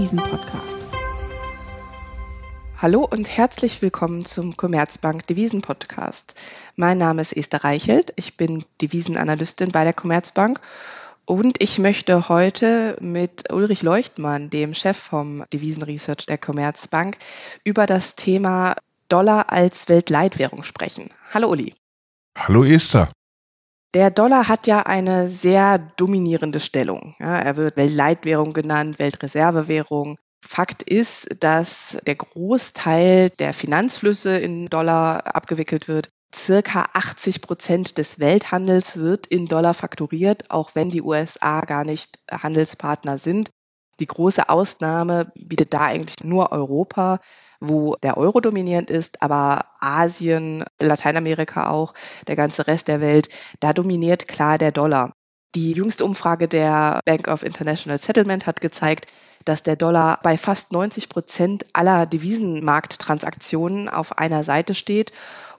Devisenpodcast. Hallo und herzlich willkommen zum Commerzbank Devisen Podcast. Mein Name ist Esther Reichelt, ich bin Devisenanalystin bei der Commerzbank und ich möchte heute mit Ulrich Leuchtmann, dem Chef vom Devisenresearch der Commerzbank, über das Thema Dollar als Weltleitwährung sprechen. Hallo Uli. Hallo Esther. Der Dollar hat ja eine sehr dominierende Stellung. Ja, er wird Weltleitwährung genannt, Weltreservewährung. Fakt ist, dass der Großteil der Finanzflüsse in Dollar abgewickelt wird. Circa 80 Prozent des Welthandels wird in Dollar fakturiert, auch wenn die USA gar nicht Handelspartner sind. Die große Ausnahme bietet da eigentlich nur Europa wo der Euro dominierend ist, aber Asien, Lateinamerika auch, der ganze Rest der Welt, da dominiert klar der Dollar. Die jüngste Umfrage der Bank of International Settlement hat gezeigt, dass der Dollar bei fast 90 Prozent aller Devisenmarkttransaktionen auf einer Seite steht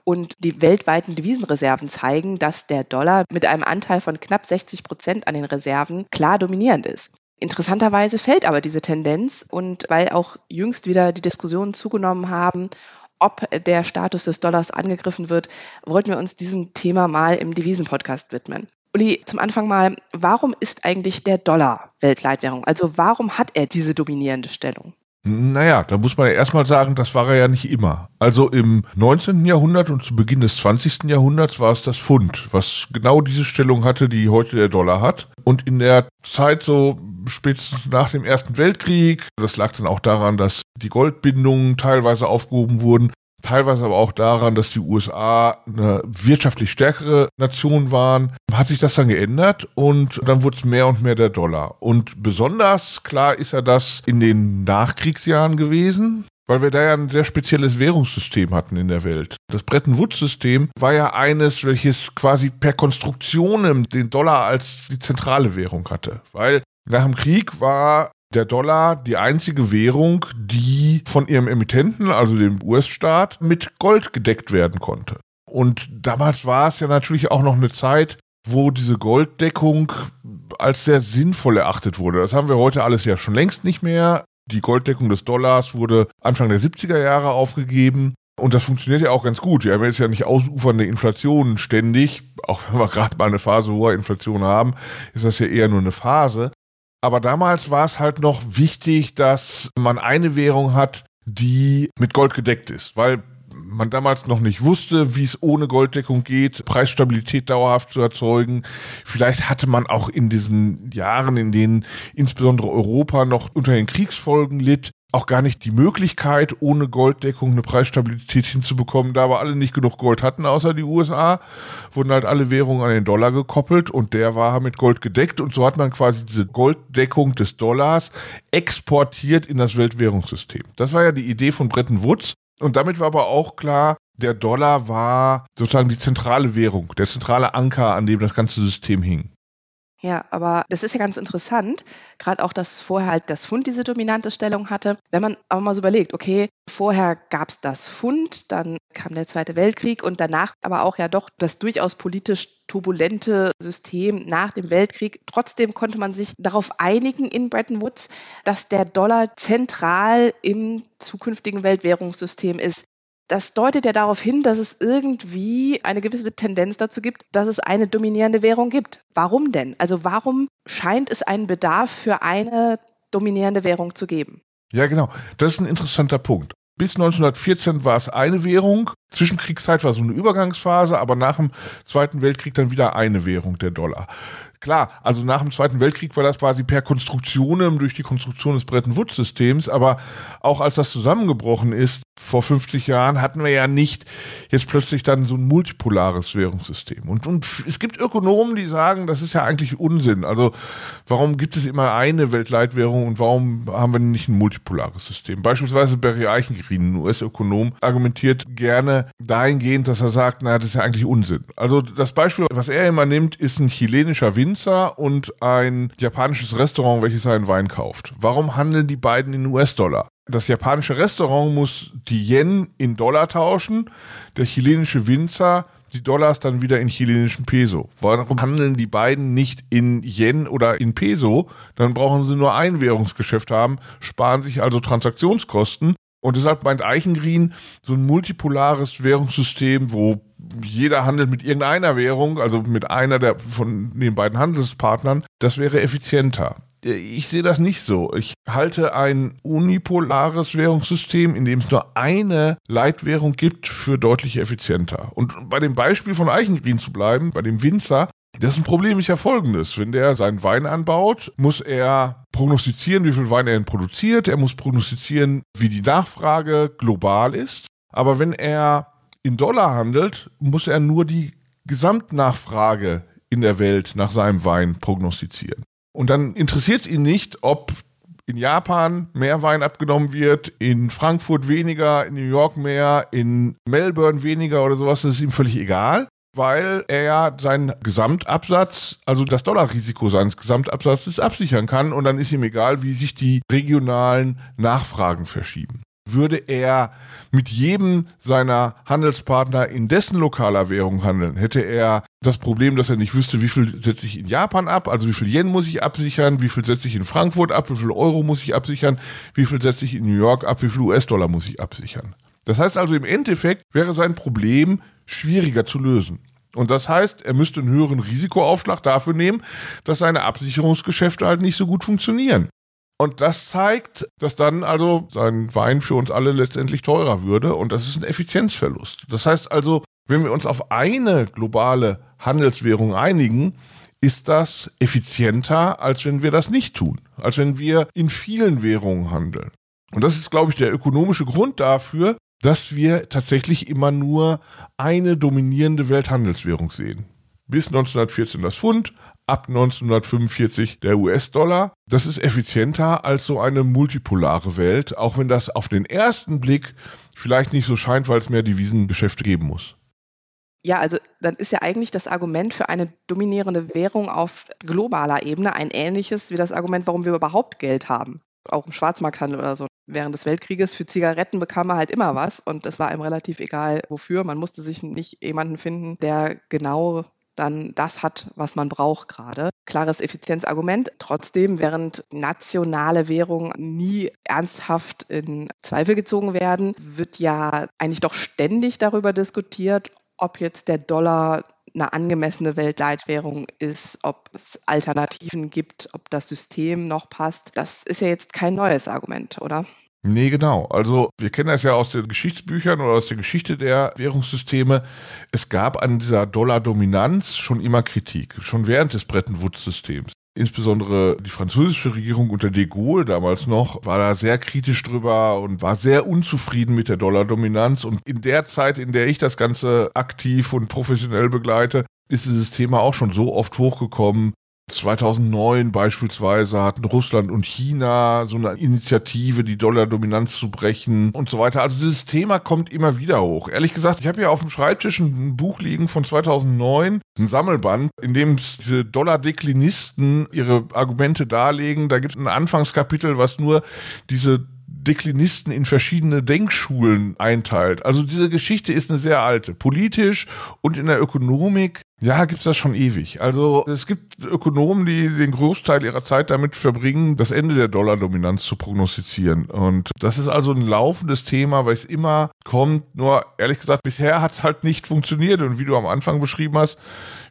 und die weltweiten Devisenreserven zeigen, dass der Dollar mit einem Anteil von knapp 60 Prozent an den Reserven klar dominierend ist. Interessanterweise fällt aber diese Tendenz und weil auch jüngst wieder die Diskussionen zugenommen haben, ob der Status des Dollars angegriffen wird, wollten wir uns diesem Thema mal im Devisenpodcast widmen. Uli, zum Anfang mal, warum ist eigentlich der Dollar Weltleitwährung? Also warum hat er diese dominierende Stellung? Naja, da muss man ja erstmal sagen, das war er ja nicht immer. Also im 19. Jahrhundert und zu Beginn des 20. Jahrhunderts war es das Pfund, was genau diese Stellung hatte, die heute der Dollar hat. Und in der Zeit so spätestens nach dem Ersten Weltkrieg, das lag dann auch daran, dass die Goldbindungen teilweise aufgehoben wurden, teilweise aber auch daran, dass die USA eine wirtschaftlich stärkere Nation waren, hat sich das dann geändert und dann wurde es mehr und mehr der Dollar. Und besonders klar ist ja das in den Nachkriegsjahren gewesen. Weil wir da ja ein sehr spezielles Währungssystem hatten in der Welt. Das Bretton Woods-System war ja eines, welches quasi per Konstruktion den Dollar als die zentrale Währung hatte. Weil nach dem Krieg war der Dollar die einzige Währung, die von ihrem Emittenten, also dem US-Staat, mit Gold gedeckt werden konnte. Und damals war es ja natürlich auch noch eine Zeit, wo diese Golddeckung als sehr sinnvoll erachtet wurde. Das haben wir heute alles ja schon längst nicht mehr. Die Golddeckung des Dollars wurde Anfang der 70er Jahre aufgegeben. Und das funktioniert ja auch ganz gut. Wir haben jetzt ja nicht ausufernde Inflation ständig. Auch wenn wir gerade mal eine Phase hoher Inflation haben, ist das ja eher nur eine Phase. Aber damals war es halt noch wichtig, dass man eine Währung hat, die mit Gold gedeckt ist, weil man damals noch nicht wusste, wie es ohne Golddeckung geht, Preisstabilität dauerhaft zu erzeugen. Vielleicht hatte man auch in diesen Jahren, in denen insbesondere Europa noch unter den Kriegsfolgen litt, auch gar nicht die Möglichkeit, ohne Golddeckung eine Preisstabilität hinzubekommen. Da aber alle nicht genug Gold hatten, außer die USA, wurden halt alle Währungen an den Dollar gekoppelt und der war mit Gold gedeckt und so hat man quasi diese Golddeckung des Dollars exportiert in das Weltwährungssystem. Das war ja die Idee von Bretton Woods und damit war aber auch klar, der Dollar war sozusagen die zentrale Währung, der zentrale Anker, an dem das ganze System hing. Ja, aber das ist ja ganz interessant, gerade auch, dass vorher halt das Fund diese dominante Stellung hatte. Wenn man aber mal so überlegt, okay, vorher gab es das Fund, dann kam der Zweite Weltkrieg und danach aber auch ja doch das durchaus politisch turbulente System nach dem Weltkrieg. Trotzdem konnte man sich darauf einigen in Bretton Woods, dass der Dollar zentral im zukünftigen Weltwährungssystem ist das deutet ja darauf hin, dass es irgendwie eine gewisse Tendenz dazu gibt, dass es eine dominierende Währung gibt. Warum denn? Also warum scheint es einen Bedarf für eine dominierende Währung zu geben? Ja, genau. Das ist ein interessanter Punkt. Bis 1914 war es eine Währung. Zwischenkriegszeit war so eine Übergangsphase, aber nach dem Zweiten Weltkrieg dann wieder eine Währung, der Dollar. Klar, also nach dem Zweiten Weltkrieg war das quasi per Konstruktion durch die Konstruktion des Bretton Woods Systems, aber auch als das zusammengebrochen ist, vor 50 Jahren hatten wir ja nicht jetzt plötzlich dann so ein multipolares Währungssystem. Und, und es gibt Ökonomen, die sagen, das ist ja eigentlich Unsinn. Also warum gibt es immer eine Weltleitwährung und warum haben wir nicht ein multipolares System? Beispielsweise Barry Eichengreen, ein US-Ökonom, argumentiert gerne dahingehend, dass er sagt, naja, das ist ja eigentlich Unsinn. Also das Beispiel, was er immer nimmt, ist ein chilenischer Winzer und ein japanisches Restaurant, welches seinen Wein kauft. Warum handeln die beiden in US-Dollar? Das japanische Restaurant muss die Yen in Dollar tauschen, der chilenische Winzer die Dollars dann wieder in chilenischen Peso. Warum handeln die beiden nicht in Yen oder in Peso? Dann brauchen sie nur ein Währungsgeschäft haben, sparen sich also Transaktionskosten. Und deshalb meint Eichengreen so ein multipolares Währungssystem, wo jeder handelt mit irgendeiner Währung, also mit einer der von den beiden Handelspartnern, das wäre effizienter. Ich sehe das nicht so. Ich halte ein unipolares Währungssystem, in dem es nur eine Leitwährung gibt, für deutlich effizienter. Und bei dem Beispiel von Eichengreen zu bleiben, bei dem Winzer, dessen Problem ist ja folgendes. Wenn der seinen Wein anbaut, muss er prognostizieren, wie viel Wein er produziert. Er muss prognostizieren, wie die Nachfrage global ist. Aber wenn er in Dollar handelt, muss er nur die Gesamtnachfrage in der Welt nach seinem Wein prognostizieren. Und dann interessiert es ihn nicht, ob in Japan mehr Wein abgenommen wird, in Frankfurt weniger, in New York mehr, in Melbourne weniger oder sowas. Das ist ihm völlig egal, weil er ja seinen Gesamtabsatz, also das Dollarrisiko seines Gesamtabsatzes absichern kann und dann ist ihm egal, wie sich die regionalen Nachfragen verschieben würde er mit jedem seiner Handelspartner in dessen lokaler Währung handeln, hätte er das Problem, dass er nicht wüsste, wie viel setze ich in Japan ab, also wie viel Yen muss ich absichern, wie viel setze ich in Frankfurt ab, wie viel Euro muss ich absichern, wie viel setze ich in New York ab, wie viel US-Dollar muss ich absichern. Das heißt also im Endeffekt wäre sein Problem schwieriger zu lösen. Und das heißt, er müsste einen höheren Risikoaufschlag dafür nehmen, dass seine Absicherungsgeschäfte halt nicht so gut funktionieren. Und das zeigt, dass dann also sein Wein für uns alle letztendlich teurer würde und das ist ein Effizienzverlust. Das heißt also, wenn wir uns auf eine globale Handelswährung einigen, ist das effizienter, als wenn wir das nicht tun, als wenn wir in vielen Währungen handeln. Und das ist, glaube ich, der ökonomische Grund dafür, dass wir tatsächlich immer nur eine dominierende Welthandelswährung sehen. Bis 1914 das Pfund, ab 1945 der US-Dollar. Das ist effizienter als so eine multipolare Welt, auch wenn das auf den ersten Blick vielleicht nicht so scheint, weil es mehr Devisengeschäfte geben muss. Ja, also dann ist ja eigentlich das Argument für eine dominierende Währung auf globaler Ebene ein ähnliches wie das Argument, warum wir überhaupt Geld haben. Auch im Schwarzmarkthandel oder so. Während des Weltkrieges für Zigaretten bekam man halt immer was und es war einem relativ egal, wofür. Man musste sich nicht jemanden finden, der genau dann das hat, was man braucht gerade. Klares Effizienzargument. Trotzdem, während nationale Währungen nie ernsthaft in Zweifel gezogen werden, wird ja eigentlich doch ständig darüber diskutiert, ob jetzt der Dollar eine angemessene Weltleitwährung ist, ob es Alternativen gibt, ob das System noch passt. Das ist ja jetzt kein neues Argument, oder? Nee, genau. Also wir kennen das ja aus den Geschichtsbüchern oder aus der Geschichte der Währungssysteme. Es gab an dieser Dollar-Dominanz schon immer Kritik, schon während des Bretton Woods-Systems. Insbesondere die französische Regierung unter de Gaulle damals noch war da sehr kritisch drüber und war sehr unzufrieden mit der Dollar-Dominanz. Und in der Zeit, in der ich das Ganze aktiv und professionell begleite, ist dieses Thema auch schon so oft hochgekommen, 2009 beispielsweise hatten Russland und China so eine Initiative, die Dollar-Dominanz zu brechen und so weiter. Also dieses Thema kommt immer wieder hoch. Ehrlich gesagt, ich habe hier auf dem Schreibtisch ein Buch liegen von 2009, ein Sammelband, in dem diese Dollar-Deklinisten ihre Argumente darlegen. Da gibt es ein Anfangskapitel, was nur diese Deklinisten in verschiedene Denkschulen einteilt. Also diese Geschichte ist eine sehr alte. Politisch und in der Ökonomik ja, gibt's das schon ewig. Also es gibt Ökonomen, die den Großteil ihrer Zeit damit verbringen, das Ende der Dollardominanz zu prognostizieren. Und das ist also ein laufendes Thema, weil es immer kommt. Nur ehrlich gesagt, bisher hat's halt nicht funktioniert. Und wie du am Anfang beschrieben hast,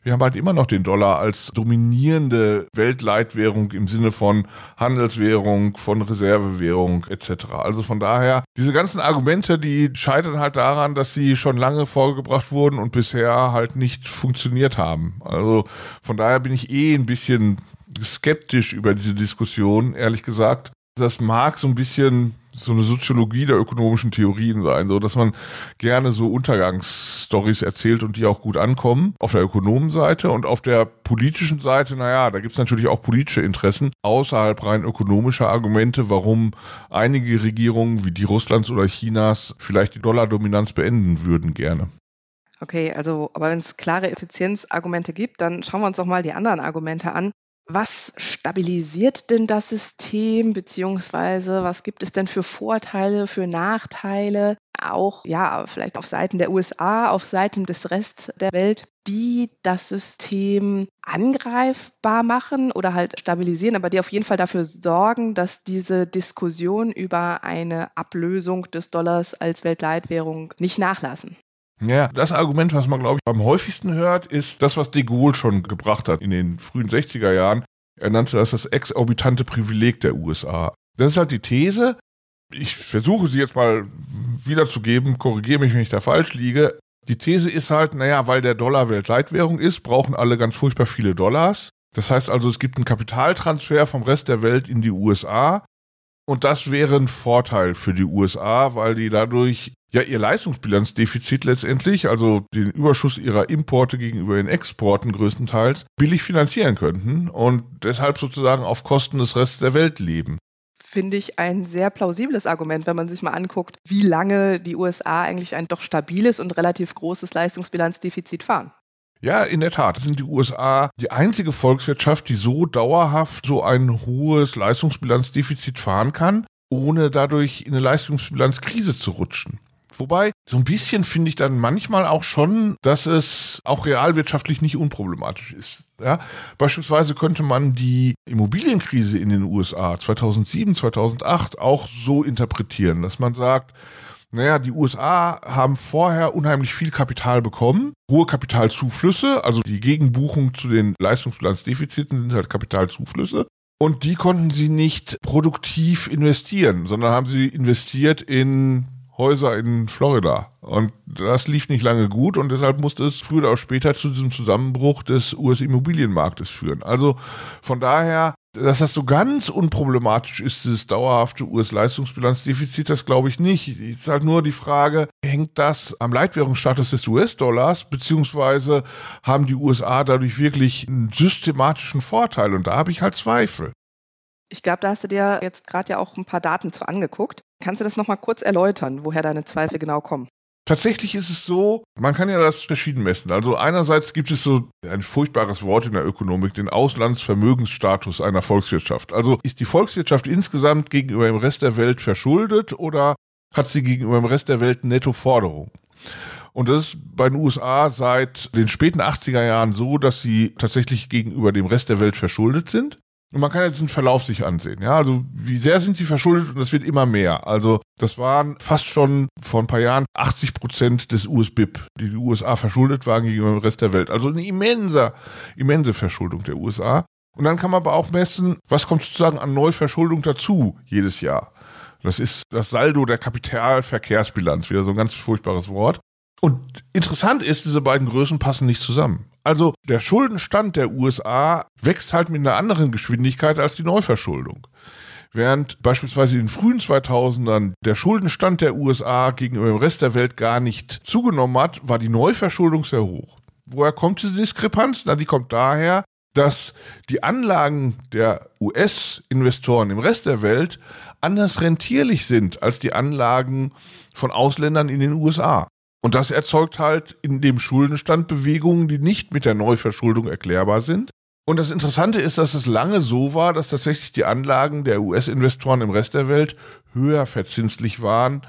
wir haben halt immer noch den Dollar als dominierende Weltleitwährung im Sinne von Handelswährung, von Reservewährung etc. Also von daher, diese ganzen Argumente, die scheitern halt daran, dass sie schon lange vorgebracht wurden und bisher halt nicht funktioniert haben. Also von daher bin ich eh ein bisschen skeptisch über diese Diskussion, ehrlich gesagt. Das mag so ein bisschen so eine Soziologie der ökonomischen Theorien sein, so dass man gerne so Untergangsstories erzählt und die auch gut ankommen auf der Ökonomenseite und auf der politischen Seite, naja, da gibt's natürlich auch politische Interessen außerhalb rein ökonomischer Argumente, warum einige Regierungen wie die Russlands oder Chinas vielleicht die Dollardominanz beenden würden gerne. Okay, also, aber wenn es klare Effizienzargumente gibt, dann schauen wir uns doch mal die anderen Argumente an. Was stabilisiert denn das System, beziehungsweise was gibt es denn für Vorteile, für Nachteile, auch ja, vielleicht auf Seiten der USA, auf Seiten des Rest der Welt, die das System angreifbar machen oder halt stabilisieren, aber die auf jeden Fall dafür sorgen, dass diese Diskussion über eine Ablösung des Dollars als Weltleitwährung nicht nachlassen. Ja, das Argument, was man, glaube ich, am häufigsten hört, ist das, was de Gaulle schon gebracht hat in den frühen 60er Jahren. Er nannte das das exorbitante Privileg der USA. Das ist halt die These. Ich versuche sie jetzt mal wiederzugeben, korrigiere mich, wenn ich da falsch liege. Die These ist halt, naja, weil der Dollar Weltleitwährung ist, brauchen alle ganz furchtbar viele Dollars. Das heißt also, es gibt einen Kapitaltransfer vom Rest der Welt in die USA. Und das wäre ein Vorteil für die USA, weil die dadurch ja ihr Leistungsbilanzdefizit letztendlich, also den Überschuss ihrer Importe gegenüber den Exporten größtenteils, billig finanzieren könnten und deshalb sozusagen auf Kosten des Restes der Welt leben finde ich ein sehr plausibles Argument, wenn man sich mal anguckt, wie lange die USA eigentlich ein doch stabiles und relativ großes Leistungsbilanzdefizit fahren. Ja, in der Tat sind die USA die einzige Volkswirtschaft, die so dauerhaft so ein hohes Leistungsbilanzdefizit fahren kann, ohne dadurch in eine Leistungsbilanzkrise zu rutschen. Wobei, so ein bisschen finde ich dann manchmal auch schon, dass es auch realwirtschaftlich nicht unproblematisch ist. Ja, beispielsweise könnte man die Immobilienkrise in den USA 2007, 2008 auch so interpretieren, dass man sagt, naja, die USA haben vorher unheimlich viel Kapital bekommen, hohe Kapitalzuflüsse, also die Gegenbuchung zu den Leistungsbilanzdefiziten sind halt Kapitalzuflüsse. Und die konnten sie nicht produktiv investieren, sondern haben sie investiert in Häuser in Florida. Und das lief nicht lange gut und deshalb musste es früher oder später zu diesem Zusammenbruch des US-Immobilienmarktes führen. Also von daher, dass das so ganz unproblematisch ist, dieses dauerhafte US-Leistungsbilanzdefizit, das glaube ich nicht. Es ist halt nur die Frage, hängt das am Leitwährungsstatus des US-Dollars, beziehungsweise haben die USA dadurch wirklich einen systematischen Vorteil? Und da habe ich halt Zweifel. Ich glaube, da hast du dir jetzt gerade ja auch ein paar Daten zu angeguckt. Kannst du das nochmal kurz erläutern, woher deine Zweifel genau kommen? Tatsächlich ist es so, man kann ja das verschieden messen. Also einerseits gibt es so ein furchtbares Wort in der Ökonomik, den Auslandsvermögensstatus einer Volkswirtschaft. Also ist die Volkswirtschaft insgesamt gegenüber dem Rest der Welt verschuldet oder hat sie gegenüber dem Rest der Welt Nettoforderung? Und das ist bei den USA seit den späten 80er Jahren so, dass sie tatsächlich gegenüber dem Rest der Welt verschuldet sind. Und man kann jetzt den Verlauf sich ansehen. Ja, also wie sehr sind sie verschuldet und das wird immer mehr. Also das waren fast schon vor ein paar Jahren 80 Prozent des US-BIP, die die USA verschuldet waren gegenüber dem Rest der Welt. Also eine immense, immense Verschuldung der USA. Und dann kann man aber auch messen, was kommt sozusagen an Neuverschuldung dazu jedes Jahr. Das ist das Saldo der Kapitalverkehrsbilanz, wieder so ein ganz furchtbares Wort. Und interessant ist, diese beiden Größen passen nicht zusammen. Also der Schuldenstand der USA wächst halt mit einer anderen Geschwindigkeit als die Neuverschuldung. Während beispielsweise in den frühen 2000ern der Schuldenstand der USA gegenüber dem Rest der Welt gar nicht zugenommen hat, war die Neuverschuldung sehr hoch. Woher kommt diese Diskrepanz? Na, die kommt daher, dass die Anlagen der US-Investoren im Rest der Welt anders rentierlich sind als die Anlagen von Ausländern in den USA. Und das erzeugt halt in dem Schuldenstand Bewegungen, die nicht mit der Neuverschuldung erklärbar sind. Und das Interessante ist, dass es lange so war, dass tatsächlich die Anlagen der US-Investoren im Rest der Welt höher verzinslich waren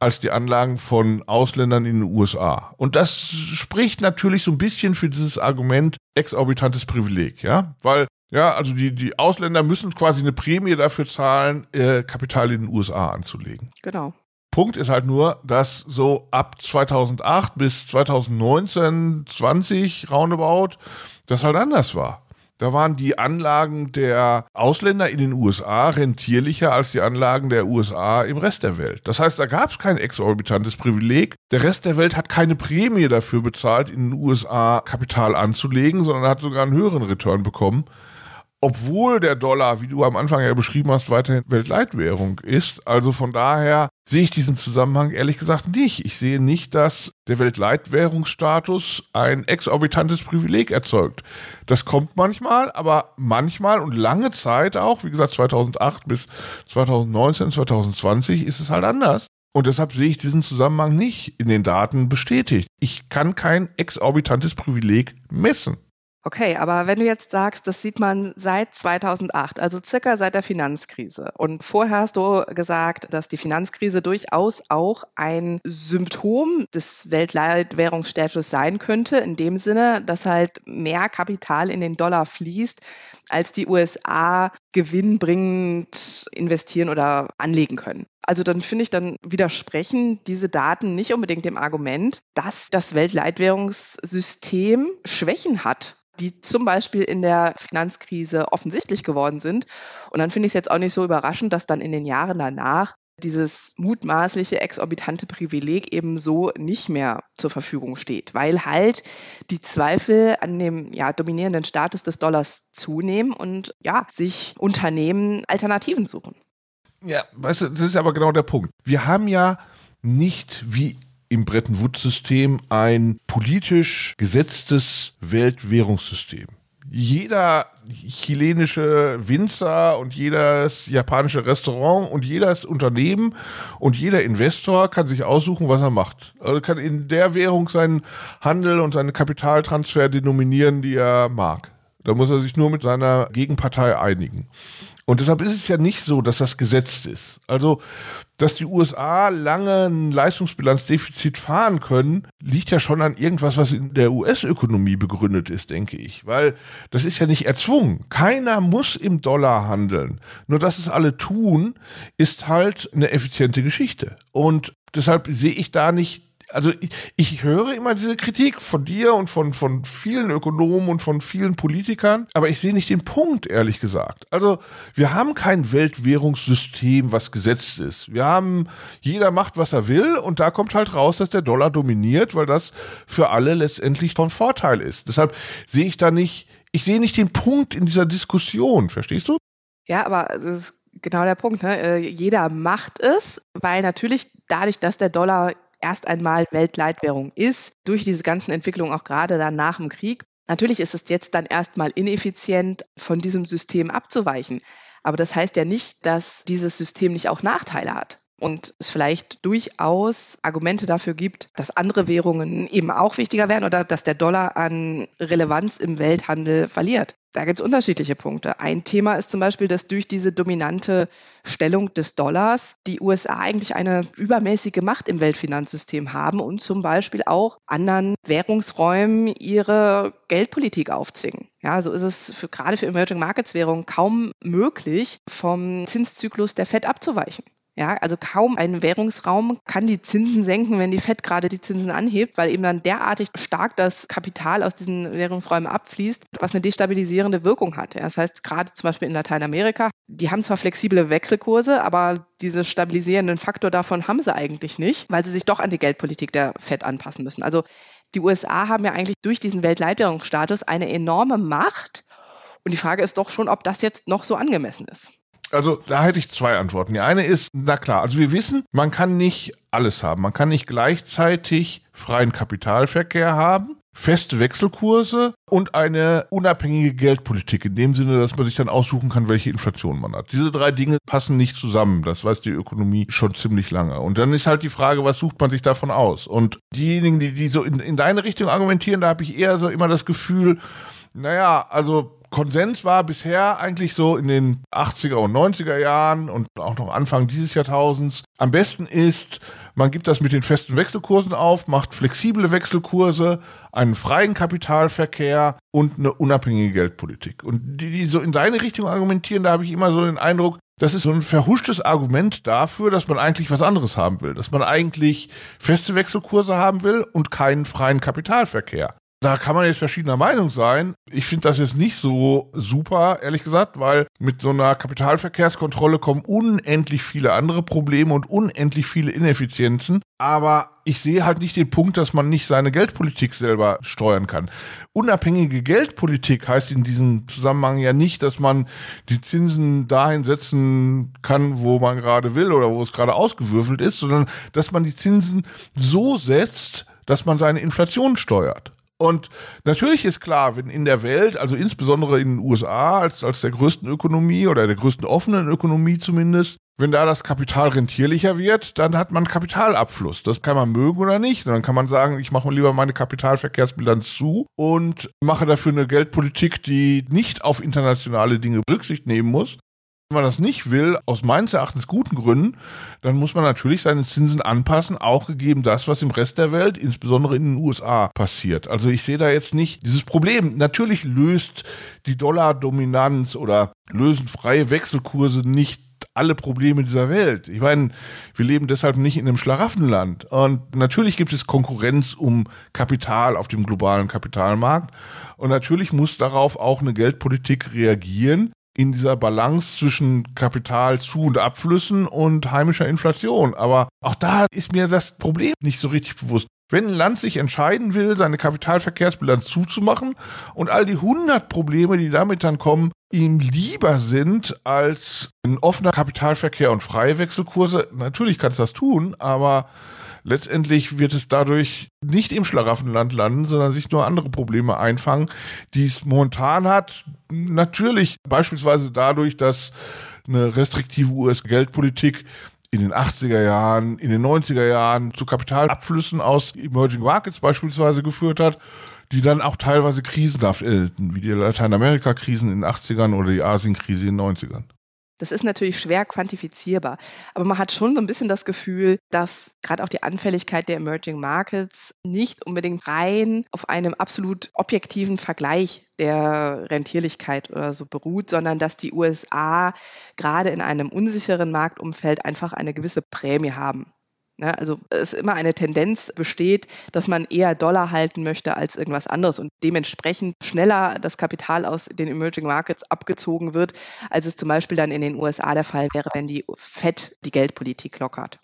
als die Anlagen von Ausländern in den USA. Und das spricht natürlich so ein bisschen für dieses Argument exorbitantes Privileg, ja, weil ja, also die, die Ausländer müssen quasi eine Prämie dafür zahlen, äh, Kapital in den USA anzulegen. Genau. Punkt ist halt nur, dass so ab 2008 bis 2019, 20 roundabout, das halt anders war. Da waren die Anlagen der Ausländer in den USA rentierlicher als die Anlagen der USA im Rest der Welt. Das heißt, da gab es kein exorbitantes Privileg. Der Rest der Welt hat keine Prämie dafür bezahlt, in den USA Kapital anzulegen, sondern hat sogar einen höheren Return bekommen obwohl der Dollar, wie du am Anfang ja beschrieben hast, weiterhin Weltleitwährung ist. Also von daher sehe ich diesen Zusammenhang ehrlich gesagt nicht. Ich sehe nicht, dass der Weltleitwährungsstatus ein exorbitantes Privileg erzeugt. Das kommt manchmal, aber manchmal und lange Zeit auch, wie gesagt 2008 bis 2019, 2020 ist es halt anders. Und deshalb sehe ich diesen Zusammenhang nicht in den Daten bestätigt. Ich kann kein exorbitantes Privileg messen. Okay, aber wenn du jetzt sagst, das sieht man seit 2008, also circa seit der Finanzkrise. Und vorher hast du gesagt, dass die Finanzkrise durchaus auch ein Symptom des Weltleitwährungsstatus sein könnte, in dem Sinne, dass halt mehr Kapital in den Dollar fließt, als die USA gewinnbringend investieren oder anlegen können. Also dann finde ich, dann widersprechen diese Daten nicht unbedingt dem Argument, dass das Weltleitwährungssystem Schwächen hat die zum Beispiel in der Finanzkrise offensichtlich geworden sind. Und dann finde ich es jetzt auch nicht so überraschend, dass dann in den Jahren danach dieses mutmaßliche exorbitante Privileg eben so nicht mehr zur Verfügung steht, weil halt die Zweifel an dem ja, dominierenden Status des Dollars zunehmen und ja, sich Unternehmen Alternativen suchen. Ja, weißt du, das ist aber genau der Punkt. Wir haben ja nicht wie im Bretton Woods-System ein politisch gesetztes Weltwährungssystem. Jeder chilenische Winzer und jedes japanische Restaurant und jedes Unternehmen und jeder Investor kann sich aussuchen, was er macht. Also kann in der Währung seinen Handel und seinen Kapitaltransfer denominieren, die er mag. Da muss er sich nur mit seiner Gegenpartei einigen. Und deshalb ist es ja nicht so, dass das gesetzt ist. Also, dass die USA lange ein Leistungsbilanzdefizit fahren können, liegt ja schon an irgendwas, was in der US-Ökonomie begründet ist, denke ich. Weil das ist ja nicht erzwungen. Keiner muss im Dollar handeln. Nur dass es alle tun, ist halt eine effiziente Geschichte. Und deshalb sehe ich da nicht also ich, ich höre immer diese Kritik von dir und von, von vielen Ökonomen und von vielen Politikern, aber ich sehe nicht den Punkt, ehrlich gesagt. Also wir haben kein Weltwährungssystem, was gesetzt ist. Wir haben, jeder macht, was er will und da kommt halt raus, dass der Dollar dominiert, weil das für alle letztendlich von Vorteil ist. Deshalb sehe ich da nicht, ich sehe nicht den Punkt in dieser Diskussion, verstehst du? Ja, aber das ist genau der Punkt. Ne? Äh, jeder macht es, weil natürlich dadurch, dass der Dollar erst einmal Weltleitwährung ist, durch diese ganzen Entwicklungen auch gerade dann nach dem Krieg. Natürlich ist es jetzt dann erstmal ineffizient, von diesem System abzuweichen. Aber das heißt ja nicht, dass dieses System nicht auch Nachteile hat und es vielleicht durchaus Argumente dafür gibt, dass andere Währungen eben auch wichtiger werden oder dass der Dollar an Relevanz im Welthandel verliert. Da gibt es unterschiedliche Punkte. Ein Thema ist zum Beispiel, dass durch diese dominante Stellung des Dollars die USA eigentlich eine übermäßige Macht im Weltfinanzsystem haben und zum Beispiel auch anderen Währungsräumen ihre Geldpolitik aufzwingen. Ja, so ist es für, gerade für Emerging Markets Währungen kaum möglich, vom Zinszyklus der Fed abzuweichen. Ja, also kaum ein Währungsraum kann die Zinsen senken, wenn die FED gerade die Zinsen anhebt, weil eben dann derartig stark das Kapital aus diesen Währungsräumen abfließt, was eine destabilisierende Wirkung hat. Das heißt, gerade zum Beispiel in Lateinamerika, die haben zwar flexible Wechselkurse, aber diese stabilisierenden Faktor davon haben sie eigentlich nicht, weil sie sich doch an die Geldpolitik der FED anpassen müssen. Also die USA haben ja eigentlich durch diesen Weltleitwährungsstatus eine enorme Macht. Und die Frage ist doch schon, ob das jetzt noch so angemessen ist. Also da hätte ich zwei Antworten. Die eine ist, na klar, also wir wissen, man kann nicht alles haben. Man kann nicht gleichzeitig freien Kapitalverkehr haben, feste Wechselkurse und eine unabhängige Geldpolitik in dem Sinne, dass man sich dann aussuchen kann, welche Inflation man hat. Diese drei Dinge passen nicht zusammen. Das weiß die Ökonomie schon ziemlich lange. Und dann ist halt die Frage, was sucht man sich davon aus? Und diejenigen, die, die so in, in deine Richtung argumentieren, da habe ich eher so immer das Gefühl, naja, also Konsens war bisher eigentlich so in den 80er und 90er Jahren und auch noch Anfang dieses Jahrtausends. Am besten ist, man gibt das mit den festen Wechselkursen auf, macht flexible Wechselkurse, einen freien Kapitalverkehr und eine unabhängige Geldpolitik. Und die, die so in deine Richtung argumentieren, da habe ich immer so den Eindruck, das ist so ein verhuschtes Argument dafür, dass man eigentlich was anderes haben will. Dass man eigentlich feste Wechselkurse haben will und keinen freien Kapitalverkehr. Da kann man jetzt verschiedener Meinung sein. Ich finde das jetzt nicht so super, ehrlich gesagt, weil mit so einer Kapitalverkehrskontrolle kommen unendlich viele andere Probleme und unendlich viele Ineffizienzen. Aber ich sehe halt nicht den Punkt, dass man nicht seine Geldpolitik selber steuern kann. Unabhängige Geldpolitik heißt in diesem Zusammenhang ja nicht, dass man die Zinsen dahin setzen kann, wo man gerade will oder wo es gerade ausgewürfelt ist, sondern dass man die Zinsen so setzt, dass man seine Inflation steuert. Und natürlich ist klar, wenn in der Welt, also insbesondere in den USA als, als der größten Ökonomie oder der größten offenen Ökonomie zumindest, wenn da das Kapital rentierlicher wird, dann hat man Kapitalabfluss. Das kann man mögen oder nicht. Und dann kann man sagen, ich mache lieber meine Kapitalverkehrsbilanz zu und mache dafür eine Geldpolitik, die nicht auf internationale Dinge Rücksicht nehmen muss, wenn man das nicht will, aus meines Erachtens guten Gründen, dann muss man natürlich seine Zinsen anpassen, auch gegeben das, was im Rest der Welt, insbesondere in den USA, passiert. Also ich sehe da jetzt nicht dieses Problem. Natürlich löst die Dollardominanz oder lösen freie Wechselkurse nicht alle Probleme dieser Welt. Ich meine, wir leben deshalb nicht in einem Schlaraffenland. Und natürlich gibt es Konkurrenz um Kapital auf dem globalen Kapitalmarkt. Und natürlich muss darauf auch eine Geldpolitik reagieren, in dieser Balance zwischen Kapital zu und Abflüssen und heimischer Inflation. Aber auch da ist mir das Problem nicht so richtig bewusst. Wenn ein Land sich entscheiden will, seine Kapitalverkehrsbilanz zuzumachen und all die 100 Probleme, die damit dann kommen, ihm lieber sind als ein offener Kapitalverkehr und freie Wechselkurse, natürlich kann es das tun, aber letztendlich wird es dadurch nicht im Schlaraffenland landen, sondern sich nur andere Probleme einfangen, die es momentan hat. Natürlich beispielsweise dadurch, dass eine restriktive US-Geldpolitik in den 80er Jahren, in den 90er Jahren zu Kapitalabflüssen aus Emerging Markets beispielsweise geführt hat, die dann auch teilweise krisenhaft endeten, wie die Lateinamerika-Krisen in den 80ern oder die Asien-Krise in den 90ern. Das ist natürlich schwer quantifizierbar, aber man hat schon so ein bisschen das Gefühl, dass gerade auch die Anfälligkeit der Emerging Markets nicht unbedingt rein auf einem absolut objektiven Vergleich der Rentierlichkeit oder so beruht, sondern dass die USA gerade in einem unsicheren Marktumfeld einfach eine gewisse Prämie haben. Ne? Also es immer eine Tendenz besteht, dass man eher Dollar halten möchte als irgendwas anderes und dementsprechend schneller das Kapital aus den Emerging Markets abgezogen wird, als es zum Beispiel dann in den USA der Fall wäre, wenn die FED die Geldpolitik lockert.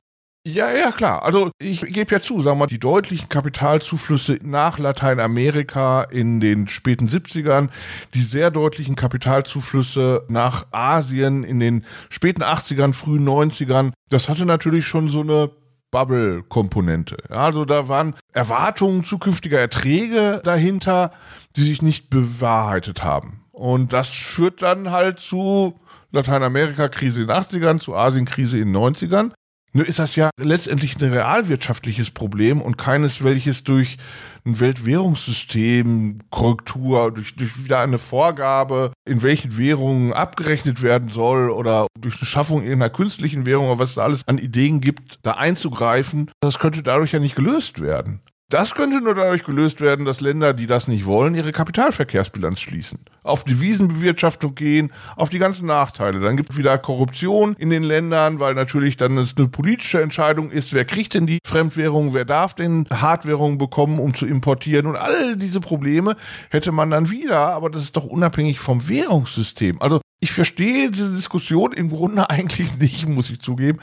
Ja, ja, klar. Also ich gebe ja zu, sagen wir mal, die deutlichen Kapitalzuflüsse nach Lateinamerika in den späten 70ern, die sehr deutlichen Kapitalzuflüsse nach Asien in den späten 80ern, frühen 90ern, das hatte natürlich schon so eine Bubble-Komponente. also da waren Erwartungen zukünftiger Erträge dahinter, die sich nicht bewahrheitet haben. Und das führt dann halt zu Lateinamerika-Krise in den 80ern, zu Asien-Krise in den 90ern. Nur ist das ja letztendlich ein realwirtschaftliches Problem und keines, welches durch ein Weltwährungssystem, Korrektur, durch, durch wieder eine Vorgabe, in welchen Währungen abgerechnet werden soll oder durch eine Schaffung irgendeiner künstlichen Währung oder was es alles an Ideen gibt, da einzugreifen, das könnte dadurch ja nicht gelöst werden. Das könnte nur dadurch gelöst werden, dass Länder, die das nicht wollen, ihre Kapitalverkehrsbilanz schließen. Auf Devisenbewirtschaftung gehen, auf die ganzen Nachteile. Dann gibt es wieder Korruption in den Ländern, weil natürlich dann es eine politische Entscheidung ist, wer kriegt denn die Fremdwährung, wer darf denn Hardwährung bekommen, um zu importieren. Und all diese Probleme hätte man dann wieder, aber das ist doch unabhängig vom Währungssystem. Also ich verstehe diese Diskussion im Grunde eigentlich nicht, muss ich zugeben,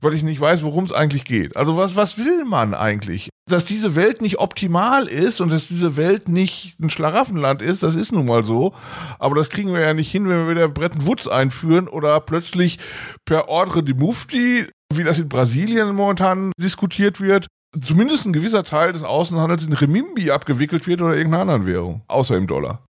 weil ich nicht weiß, worum es eigentlich geht. Also was, was will man eigentlich? Dass diese Welt nicht optimal ist und dass diese Welt nicht ein Schlaraffenland ist, das ist nun mal so. Aber das kriegen wir ja nicht hin, wenn wir wieder Bretton Woods einführen oder plötzlich per Ordre di Mufti, wie das in Brasilien momentan diskutiert wird, zumindest ein gewisser Teil des Außenhandels in Remimbi abgewickelt wird oder irgendeiner anderen Währung, außer im Dollar.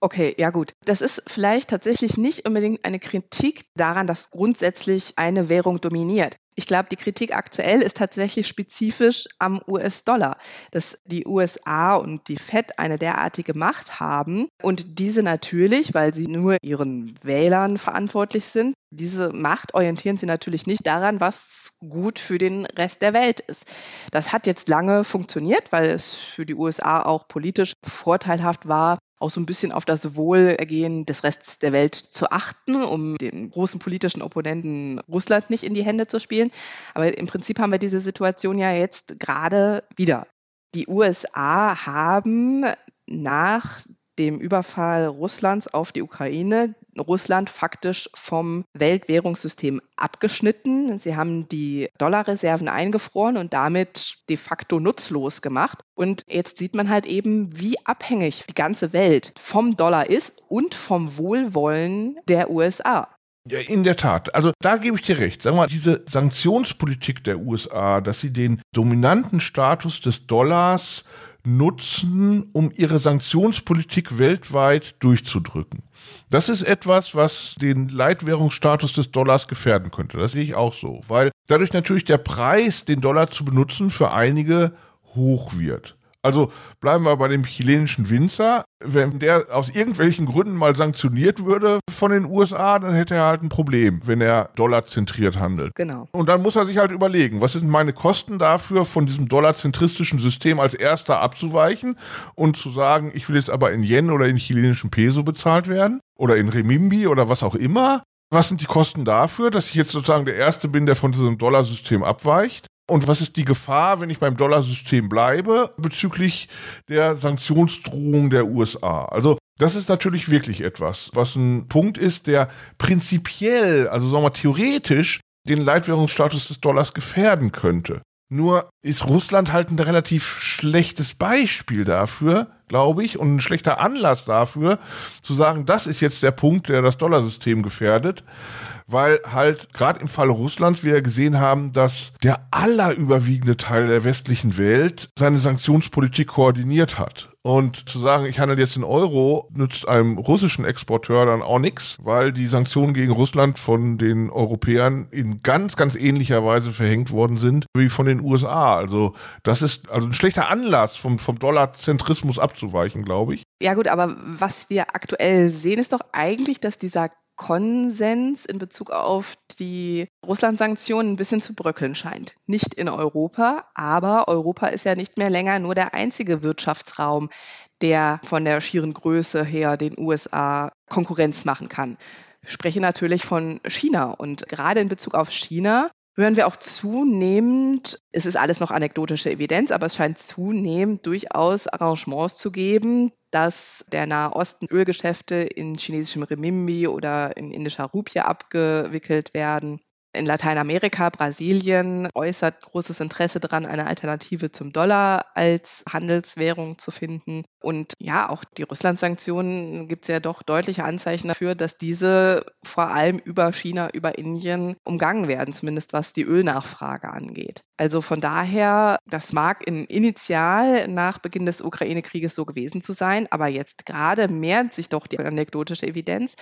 Okay, ja gut. Das ist vielleicht tatsächlich nicht unbedingt eine Kritik daran, dass grundsätzlich eine Währung dominiert. Ich glaube, die Kritik aktuell ist tatsächlich spezifisch am US-Dollar, dass die USA und die Fed eine derartige Macht haben und diese natürlich, weil sie nur ihren Wählern verantwortlich sind, diese Macht orientieren sie natürlich nicht daran, was gut für den Rest der Welt ist. Das hat jetzt lange funktioniert, weil es für die USA auch politisch vorteilhaft war, auch so ein bisschen auf das Wohlergehen des Rests der Welt zu achten, um den großen politischen Opponenten Russland nicht in die Hände zu spielen. Aber im Prinzip haben wir diese Situation ja jetzt gerade wieder. Die USA haben nach dem Überfall Russlands auf die Ukraine Russland faktisch vom Weltwährungssystem abgeschnitten. Sie haben die Dollarreserven eingefroren und damit de facto nutzlos gemacht. Und jetzt sieht man halt eben, wie abhängig die ganze Welt vom Dollar ist und vom Wohlwollen der USA. Ja, in der Tat. Also da gebe ich dir recht. Sag mal, diese Sanktionspolitik der USA, dass sie den dominanten Status des Dollars nutzen, um ihre Sanktionspolitik weltweit durchzudrücken. Das ist etwas, was den Leitwährungsstatus des Dollars gefährden könnte. Das sehe ich auch so, weil dadurch natürlich der Preis, den Dollar zu benutzen, für einige hoch wird. Also bleiben wir bei dem chilenischen Winzer. Wenn der aus irgendwelchen Gründen mal sanktioniert würde von den USA, dann hätte er halt ein Problem, wenn er dollarzentriert handelt. Genau. Und dann muss er sich halt überlegen, was sind meine Kosten dafür, von diesem dollarzentristischen System als erster abzuweichen und zu sagen, ich will jetzt aber in Yen oder in chilenischen Peso bezahlt werden oder in Remimbi oder was auch immer. Was sind die Kosten dafür, dass ich jetzt sozusagen der Erste bin, der von diesem Dollarsystem abweicht? Und was ist die Gefahr, wenn ich beim Dollarsystem bleibe, bezüglich der Sanktionsdrohung der USA? Also das ist natürlich wirklich etwas, was ein Punkt ist, der prinzipiell, also sagen wir theoretisch, den Leitwährungsstatus des Dollars gefährden könnte. Nur ist Russland halt ein relativ schlechtes Beispiel dafür, glaube ich, und ein schlechter Anlass dafür, zu sagen, das ist jetzt der Punkt, der das Dollarsystem gefährdet weil halt gerade im Falle Russlands wir gesehen haben, dass der allerüberwiegende Teil der westlichen Welt seine Sanktionspolitik koordiniert hat. Und zu sagen, ich handle jetzt in Euro, nützt einem russischen Exporteur dann auch nichts, weil die Sanktionen gegen Russland von den Europäern in ganz, ganz ähnlicher Weise verhängt worden sind wie von den USA. Also das ist also ein schlechter Anlass, vom, vom Dollarzentrismus abzuweichen, glaube ich. Ja gut, aber was wir aktuell sehen, ist doch eigentlich, dass dieser Konsens in Bezug auf die Russland-Sanktionen ein bisschen zu bröckeln scheint. Nicht in Europa, aber Europa ist ja nicht mehr länger nur der einzige Wirtschaftsraum, der von der schieren Größe her den USA Konkurrenz machen kann. Ich spreche natürlich von China und gerade in Bezug auf China hören wir auch zunehmend, es ist alles noch anekdotische Evidenz, aber es scheint zunehmend durchaus Arrangements zu geben, dass der Nahe Osten Ölgeschäfte in chinesischem Remimbi oder in indischer Rupie abgewickelt werden in Lateinamerika, Brasilien äußert großes Interesse daran, eine Alternative zum Dollar als Handelswährung zu finden. Und ja, auch die Russland-Sanktionen gibt es ja doch deutliche Anzeichen dafür, dass diese vor allem über China, über Indien umgangen werden, zumindest was die Ölnachfrage angeht. Also von daher, das mag in initial nach Beginn des Ukraine-Krieges so gewesen zu sein, aber jetzt gerade mehrt sich doch die anekdotische Evidenz,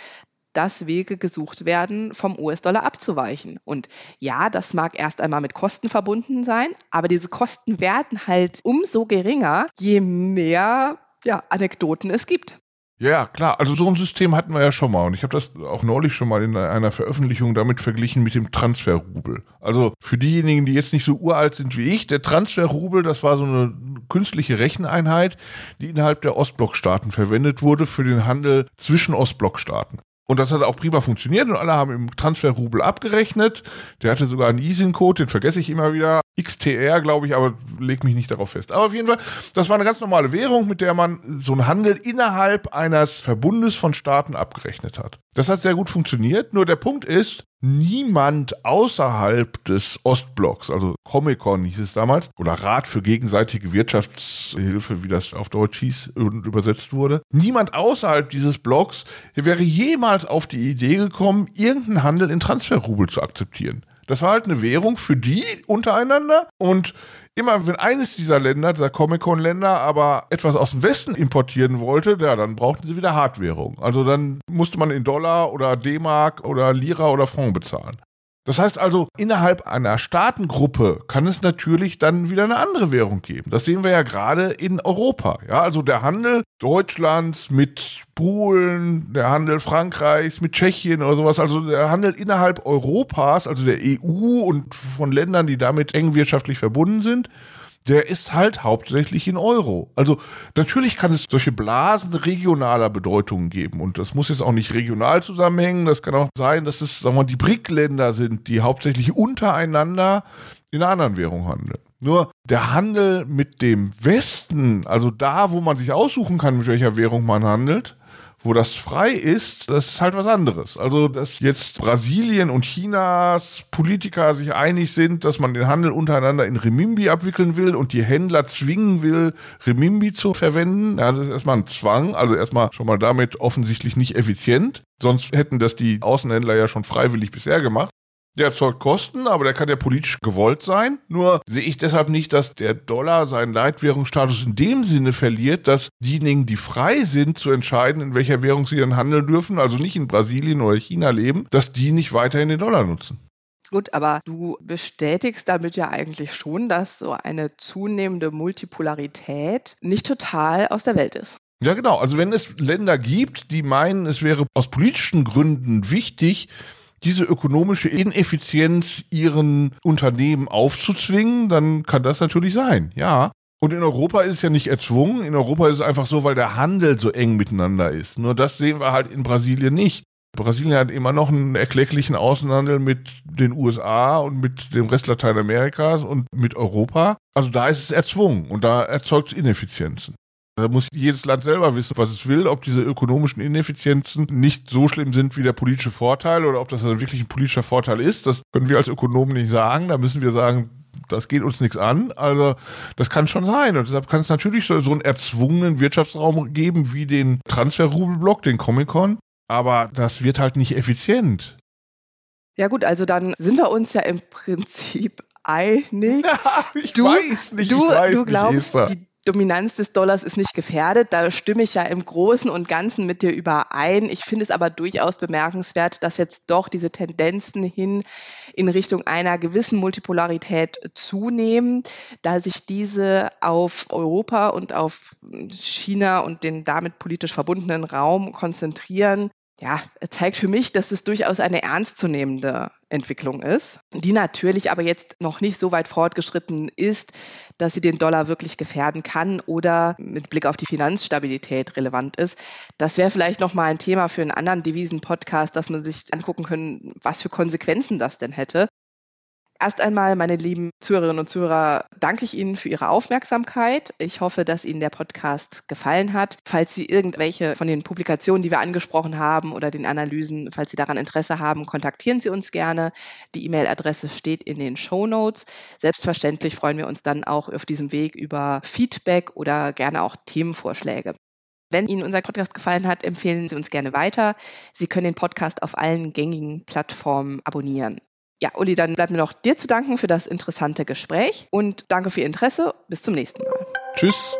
dass Wege gesucht werden, vom US-Dollar abzuweichen. Und ja, das mag erst einmal mit Kosten verbunden sein, aber diese Kosten werden halt umso geringer, je mehr ja, Anekdoten es gibt. Ja, klar. Also so ein System hatten wir ja schon mal. Und ich habe das auch neulich schon mal in einer Veröffentlichung damit verglichen mit dem Transferrubel. Also für diejenigen, die jetzt nicht so uralt sind wie ich, der Transferrubel, das war so eine künstliche Recheneinheit, die innerhalb der Ostblockstaaten verwendet wurde für den Handel zwischen Ostblockstaaten. Und das hat auch prima funktioniert und alle haben im Transferrubel abgerechnet. Der hatte sogar einen ISIN-Code, den vergesse ich immer wieder. XTR, glaube ich, aber leg mich nicht darauf fest. Aber auf jeden Fall, das war eine ganz normale Währung, mit der man so einen Handel innerhalb eines Verbundes von Staaten abgerechnet hat. Das hat sehr gut funktioniert. Nur der Punkt ist, niemand außerhalb des Ostblocks, also Comic-Con hieß es damals, oder Rat für gegenseitige Wirtschaftshilfe, wie das auf Deutsch hieß und übersetzt wurde, niemand außerhalb dieses Blocks wäre jemals auf die Idee gekommen, irgendeinen Handel in Transferrubel zu akzeptieren. Das war halt eine Währung für die untereinander und immer wenn eines dieser Länder, dieser Comic-Con-Länder, aber etwas aus dem Westen importieren wollte, ja, dann brauchten sie wieder Hardwährung. Also dann musste man in Dollar oder D-Mark oder Lira oder Franc bezahlen. Das heißt also, innerhalb einer Staatengruppe kann es natürlich dann wieder eine andere Währung geben. Das sehen wir ja gerade in Europa. Ja, also der Handel Deutschlands mit Polen, der Handel Frankreichs mit Tschechien oder sowas, also der Handel innerhalb Europas, also der EU und von Ländern, die damit eng wirtschaftlich verbunden sind, der ist halt hauptsächlich in Euro. Also natürlich kann es solche Blasen regionaler Bedeutung geben und das muss jetzt auch nicht regional zusammenhängen. Das kann auch sein, dass es, sagen wir mal, die BRIC-Länder sind, die hauptsächlich untereinander in einer anderen Währung handeln. Nur der Handel mit dem Westen, also da, wo man sich aussuchen kann, mit welcher Währung man handelt, wo das frei ist, das ist halt was anderes. Also, dass jetzt Brasilien und Chinas Politiker sich einig sind, dass man den Handel untereinander in Remimbi abwickeln will und die Händler zwingen will, Remimbi zu verwenden. Ja, das ist erstmal ein Zwang, also erstmal schon mal damit offensichtlich nicht effizient. Sonst hätten das die Außenhändler ja schon freiwillig bisher gemacht. Der erzeugt Kosten, aber der kann ja politisch gewollt sein. Nur sehe ich deshalb nicht, dass der Dollar seinen Leitwährungsstatus in dem Sinne verliert, dass diejenigen, die frei sind, zu entscheiden, in welcher Währung sie dann handeln dürfen, also nicht in Brasilien oder China leben, dass die nicht weiterhin den Dollar nutzen. Gut, aber du bestätigst damit ja eigentlich schon, dass so eine zunehmende Multipolarität nicht total aus der Welt ist. Ja, genau. Also wenn es Länder gibt, die meinen, es wäre aus politischen Gründen wichtig, diese ökonomische Ineffizienz ihren Unternehmen aufzuzwingen, dann kann das natürlich sein, ja. Und in Europa ist es ja nicht erzwungen. In Europa ist es einfach so, weil der Handel so eng miteinander ist. Nur das sehen wir halt in Brasilien nicht. Brasilien hat immer noch einen erklecklichen Außenhandel mit den USA und mit dem Rest Lateinamerikas und mit Europa. Also da ist es erzwungen und da erzeugt es Ineffizienzen. Da muss jedes Land selber wissen, was es will, ob diese ökonomischen Ineffizienzen nicht so schlimm sind wie der politische Vorteil oder ob das dann wirklich ein politischer Vorteil ist. Das können wir als Ökonomen nicht sagen. Da müssen wir sagen, das geht uns nichts an. Also das kann schon sein. Und deshalb kann es natürlich so, so einen erzwungenen Wirtschaftsraum geben wie den Transferrubelblock, den Comic-Con. Aber das wird halt nicht effizient. Ja gut, also dann sind wir uns ja im Prinzip einig. Ja, ich du, weiß nicht, du, ich weiß du nicht, glaubst, Esther. die Dominanz des Dollars ist nicht gefährdet. Da stimme ich ja im Großen und Ganzen mit dir überein. Ich finde es aber durchaus bemerkenswert, dass jetzt doch diese Tendenzen hin in Richtung einer gewissen Multipolarität zunehmen, da sich diese auf Europa und auf China und den damit politisch verbundenen Raum konzentrieren ja, zeigt für mich, dass es durchaus eine ernstzunehmende Entwicklung ist, die natürlich aber jetzt noch nicht so weit fortgeschritten ist, dass sie den Dollar wirklich gefährden kann oder mit Blick auf die Finanzstabilität relevant ist. Das wäre vielleicht noch mal ein Thema für einen anderen Devisen-Podcast, dass man sich angucken können, was für Konsequenzen das denn hätte. Erst einmal, meine lieben Zuhörerinnen und Zuhörer, danke ich Ihnen für Ihre Aufmerksamkeit. Ich hoffe, dass Ihnen der Podcast gefallen hat. Falls Sie irgendwelche von den Publikationen, die wir angesprochen haben oder den Analysen, falls Sie daran Interesse haben, kontaktieren Sie uns gerne. Die E-Mail-Adresse steht in den Show Notes. Selbstverständlich freuen wir uns dann auch auf diesem Weg über Feedback oder gerne auch Themenvorschläge. Wenn Ihnen unser Podcast gefallen hat, empfehlen Sie uns gerne weiter. Sie können den Podcast auf allen gängigen Plattformen abonnieren. Ja, Uli, dann bleibt mir noch dir zu danken für das interessante Gespräch und danke für Ihr Interesse. Bis zum nächsten Mal. Tschüss.